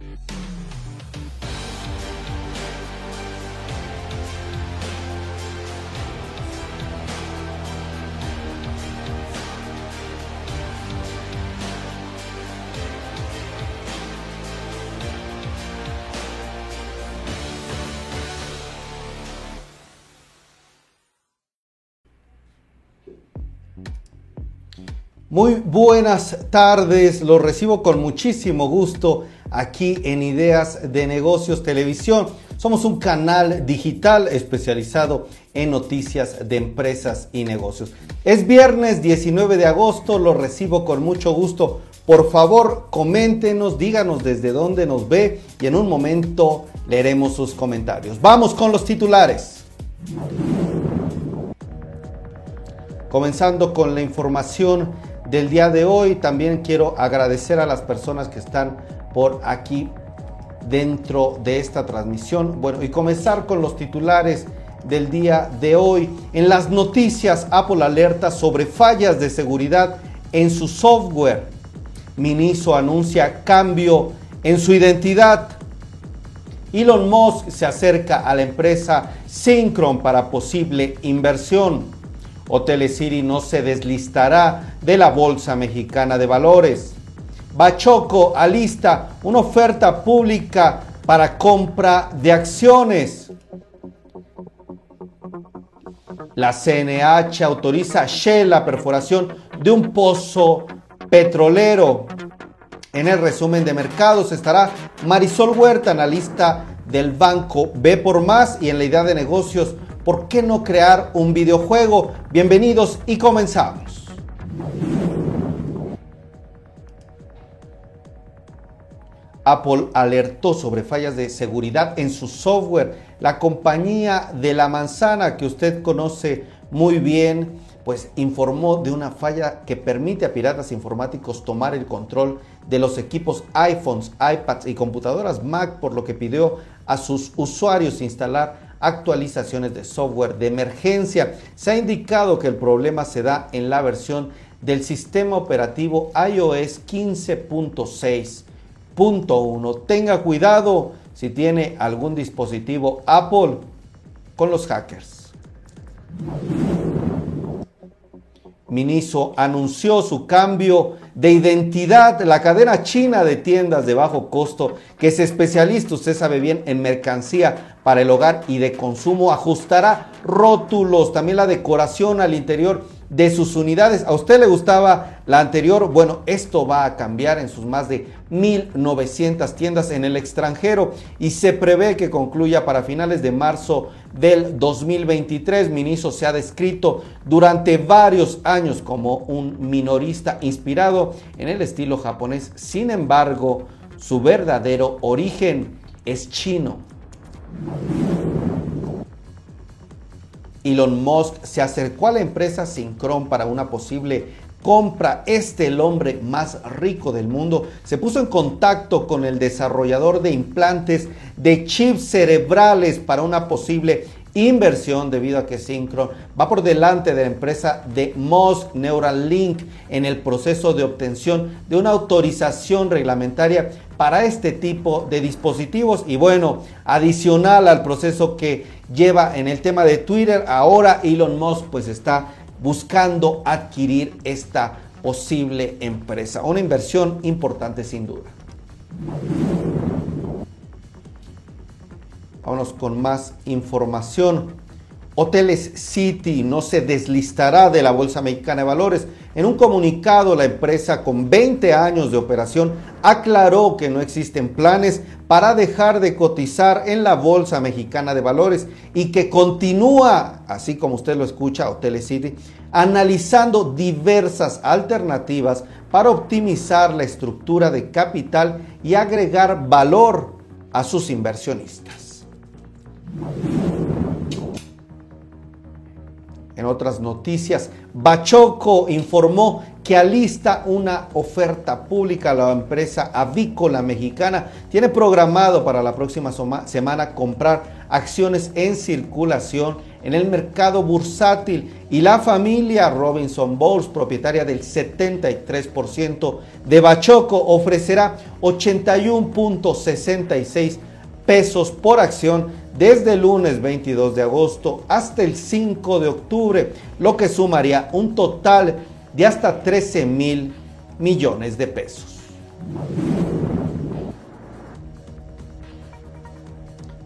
Thank you. Muy buenas tardes, los recibo con muchísimo gusto aquí en Ideas de Negocios Televisión. Somos un canal digital especializado en noticias de empresas y negocios. Es viernes 19 de agosto, los recibo con mucho gusto. Por favor, coméntenos, díganos desde dónde nos ve y en un momento leeremos sus comentarios. Vamos con los titulares. Comenzando con la información del día de hoy. También quiero agradecer a las personas que están por aquí dentro de esta transmisión. Bueno, y comenzar con los titulares del día de hoy. En las noticias, Apple alerta sobre fallas de seguridad en su software. Miniso anuncia cambio en su identidad. Elon Musk se acerca a la empresa Synchron para posible inversión. O Teleciri no se deslistará de la Bolsa Mexicana de Valores. Bachoco alista una oferta pública para compra de acciones. La CNH autoriza a Shell la perforación de un pozo petrolero. En el resumen de mercados estará Marisol Huerta, analista del banco B por Más y en la idea de negocios ¿por qué no crear un videojuego? Bienvenidos y comenzamos. Apple alertó sobre fallas de seguridad en su software. La compañía de la manzana que usted conoce muy bien, pues informó de una falla que permite a piratas informáticos tomar el control de los equipos iPhones, iPads y computadoras Mac, por lo que pidió a sus usuarios instalar actualizaciones de software de emergencia. Se ha indicado que el problema se da en la versión del sistema operativo iOS 15.6.1. Tenga cuidado si tiene algún dispositivo Apple con los hackers. Miniso anunció su cambio de identidad. La cadena china de tiendas de bajo costo, que es especialista, usted sabe bien, en mercancía para el hogar y de consumo, ajustará rótulos, también la decoración al interior de sus unidades. ¿A usted le gustaba la anterior? Bueno, esto va a cambiar en sus más de 1.900 tiendas en el extranjero y se prevé que concluya para finales de marzo del 2023. Miniso se ha descrito durante varios años como un minorista inspirado en el estilo japonés. Sin embargo, su verdadero origen es chino. Elon Musk se acercó a la empresa Synchron para una posible compra. Este, el hombre más rico del mundo, se puso en contacto con el desarrollador de implantes de chips cerebrales para una posible inversión debido a que Synchron va por delante de la empresa de Musk Neuralink en el proceso de obtención de una autorización reglamentaria para este tipo de dispositivos y bueno, adicional al proceso que lleva en el tema de Twitter, ahora Elon Musk pues está buscando adquirir esta posible empresa, una inversión importante sin duda. Vámonos con más información. Hoteles City no se deslistará de la Bolsa Mexicana de Valores. En un comunicado, la empresa con 20 años de operación aclaró que no existen planes para dejar de cotizar en la Bolsa Mexicana de Valores y que continúa, así como usted lo escucha, Hoteles City, analizando diversas alternativas para optimizar la estructura de capital y agregar valor a sus inversionistas. En otras noticias, Bachoco informó que alista una oferta pública a la empresa avícola mexicana. Tiene programado para la próxima semana comprar acciones en circulación en el mercado bursátil y la familia Robinson Bowles, propietaria del 73% de Bachoco, ofrecerá 81.66 pesos por acción desde el lunes 22 de agosto hasta el 5 de octubre, lo que sumaría un total de hasta 13 mil millones de pesos.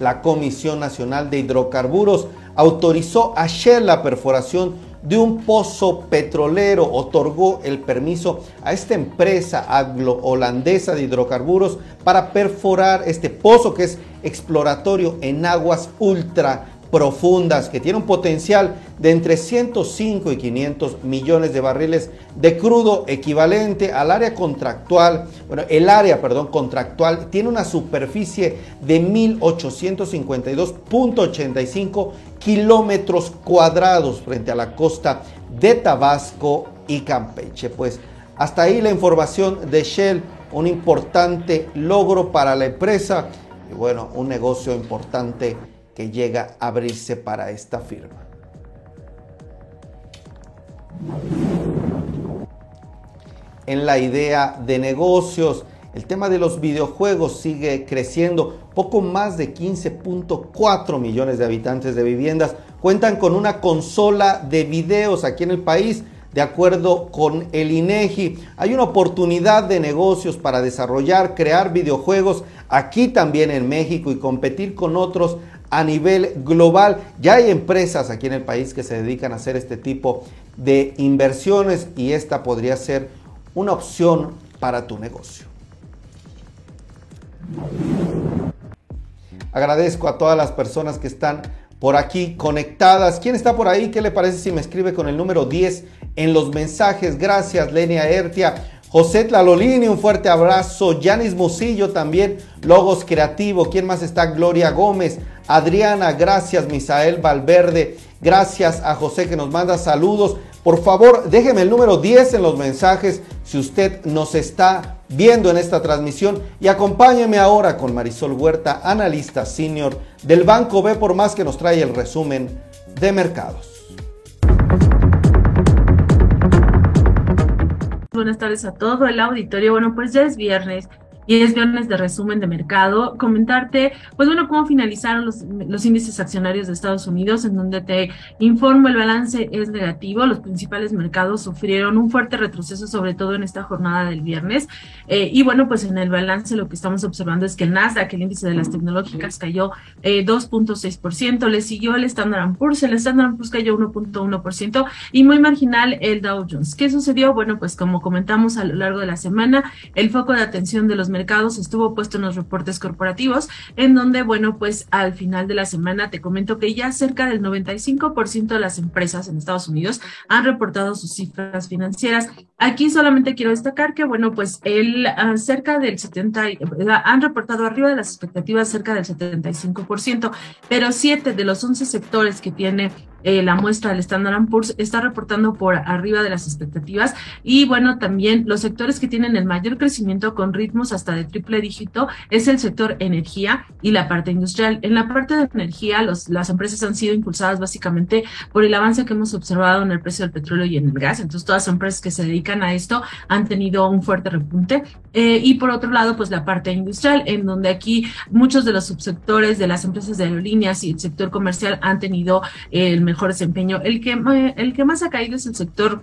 La Comisión Nacional de Hidrocarburos autorizó ayer la perforación de un pozo petrolero, otorgó el permiso a esta empresa anglo-holandesa de hidrocarburos para perforar este pozo que es exploratorio en aguas ultra profundas que tiene un potencial de entre 105 y 500 millones de barriles de crudo equivalente al área contractual, bueno, el área, perdón, contractual tiene una superficie de 1852.85 kilómetros cuadrados frente a la costa de Tabasco y Campeche. Pues hasta ahí la información de Shell, un importante logro para la empresa y bueno, un negocio importante que llega a abrirse para esta firma. En la idea de negocios, el tema de los videojuegos sigue creciendo. Poco más de 15.4 millones de habitantes de viviendas cuentan con una consola de videos aquí en el país. De acuerdo con el INEGI, hay una oportunidad de negocios para desarrollar, crear videojuegos aquí también en México y competir con otros a nivel global. Ya hay empresas aquí en el país que se dedican a hacer este tipo de inversiones y esta podría ser una opción para tu negocio. Agradezco a todas las personas que están por aquí conectadas. ¿Quién está por ahí? ¿Qué le parece si me escribe con el número 10 en los mensajes? Gracias, Lenia Ertia. José Tlalolini, un fuerte abrazo. Yanis Musillo también, Logos Creativo. ¿Quién más está? Gloria Gómez. Adriana, gracias. Misael Valverde, gracias a José que nos manda saludos. Por favor, déjeme el número 10 en los mensajes si usted nos está viendo en esta transmisión y acompáñeme ahora con Marisol Huerta, analista senior del Banco B por más que nos trae el resumen de mercados. buenas tardes a todo el auditorio. Bueno, pues ya es viernes y es viernes de resumen de mercado. Comentarte, pues bueno, cómo finalizaron los, los índices accionarios de Estados Unidos, en donde te informo el balance es negativo. Los principales mercados sufrieron un fuerte retroceso, sobre todo en esta jornada del viernes. Eh, y bueno, pues en el balance lo que estamos observando es que el Nasdaq, el índice de las tecnológicas, cayó eh, 2.6%. Le siguió el Standard Poor's, el Standard Poor's cayó 1.1% y muy marginal el Dow Jones. ¿Qué sucedió? Bueno, pues como comentamos a lo largo de la semana, el foco de atención de los mercados mercados estuvo puesto en los reportes corporativos, en donde, bueno, pues al final de la semana te comento que ya cerca del 95% de las empresas en Estados Unidos han reportado sus cifras financieras. Aquí solamente quiero destacar que, bueno, pues el ah, cerca del 70, han reportado arriba de las expectativas cerca del 75%, pero siete de los 11 sectores que tiene eh, la muestra del Standard Poor's está reportando por arriba de las expectativas y bueno, también los sectores que tienen el mayor crecimiento con ritmos hasta de triple dígito es el sector energía y la parte industrial. En la parte de energía, los, las empresas han sido impulsadas básicamente por el avance que hemos observado en el precio del petróleo y en el gas. Entonces, todas las empresas que se dedican a esto han tenido un fuerte repunte. Eh, y por otro lado, pues la parte industrial, en donde aquí muchos de los subsectores de las empresas de aerolíneas y el sector comercial han tenido el mejor desempeño. El que, eh, el que más ha caído es el sector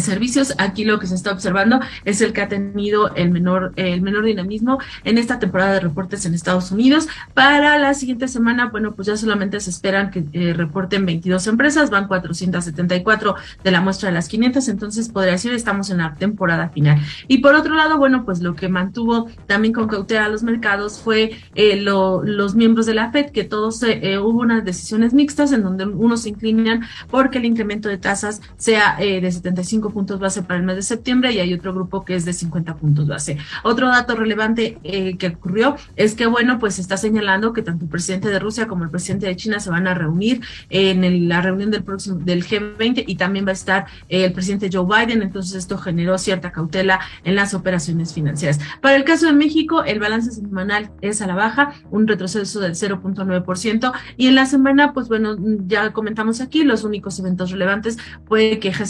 servicios. Aquí lo que se está observando es el que ha tenido el menor, el menor dinamismo en esta temporada de reportes en Estados Unidos. Para la siguiente semana, bueno, pues ya solamente se esperan que eh, reporten 22 empresas, van 474 de la muestra de las 500, entonces podría decir estamos en la temporada final. Y por otro lado, bueno, pues lo que mantuvo también con cautela los mercados fue eh, los miembros de la FED, que todos eh, hubo unas decisiones mixtas en donde unos se inclinan porque el incremento de tasas sea de 75 25 puntos base para el mes de septiembre y hay otro grupo que es de 50 puntos base. Otro dato relevante eh, que ocurrió es que, bueno, pues está señalando que tanto el presidente de Rusia como el presidente de China se van a reunir en la reunión del próximo del G20 y también va a estar eh, el presidente Joe Biden, entonces esto generó cierta cautela en las operaciones financieras. Para el caso de México, el balance semanal es a la baja, un retroceso del 0.9% y en la semana, pues bueno, ya comentamos aquí los únicos eventos relevantes fue que G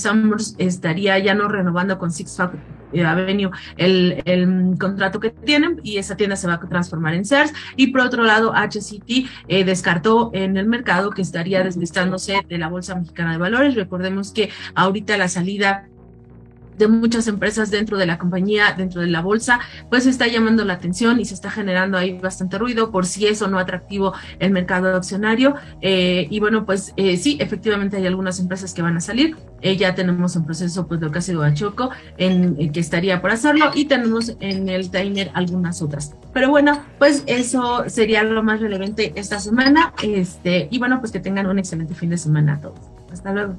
estaría ya no renovando con Six eh, Avenue el, el contrato que tienen y esa tienda se va a transformar en Sears y por otro lado HCT eh, descartó en el mercado que estaría deslistándose de la Bolsa Mexicana de Valores. Recordemos que ahorita la salida de muchas empresas dentro de la compañía, dentro de la bolsa, pues está llamando la atención y se está generando ahí bastante ruido por si es o no atractivo el mercado accionario. Eh, y bueno, pues eh, sí, efectivamente hay algunas empresas que van a salir. Eh, ya tenemos en proceso pues lo que ha sido Achoco, en, que estaría por hacerlo, y tenemos en el timer algunas otras. Pero bueno, pues eso sería lo más relevante esta semana. Este, y bueno, pues que tengan un excelente fin de semana a todos. Hasta luego.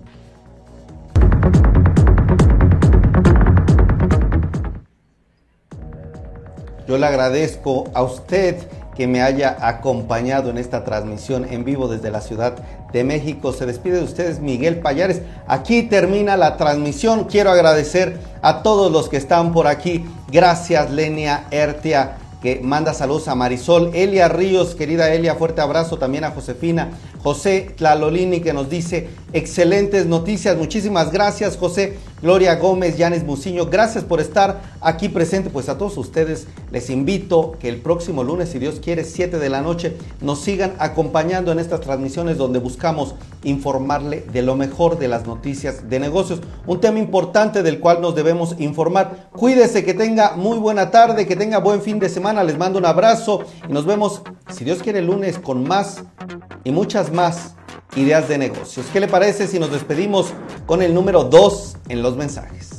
Yo le agradezco a usted que me haya acompañado en esta transmisión en vivo desde la Ciudad de México. Se despide de ustedes Miguel Payares. Aquí termina la transmisión. Quiero agradecer a todos los que están por aquí. Gracias Lenia Ertia que manda saludos a Marisol, Elia Ríos, querida Elia, fuerte abrazo también a Josefina, José Tlalolini que nos dice excelentes noticias, muchísimas gracias José, Gloria Gómez, Yanes Muciño, gracias por estar aquí presente, pues a todos ustedes les invito que el próximo lunes, si Dios quiere, 7 de la noche, nos sigan acompañando en estas transmisiones donde buscamos informarle de lo mejor de las noticias de negocios, un tema importante del cual nos debemos informar. Cuídese, que tenga muy buena tarde, que tenga buen fin de semana, les mando un abrazo y nos vemos, si Dios quiere, el lunes con más y muchas más ideas de negocios. ¿Qué le parece si nos despedimos con el número 2 en los mensajes?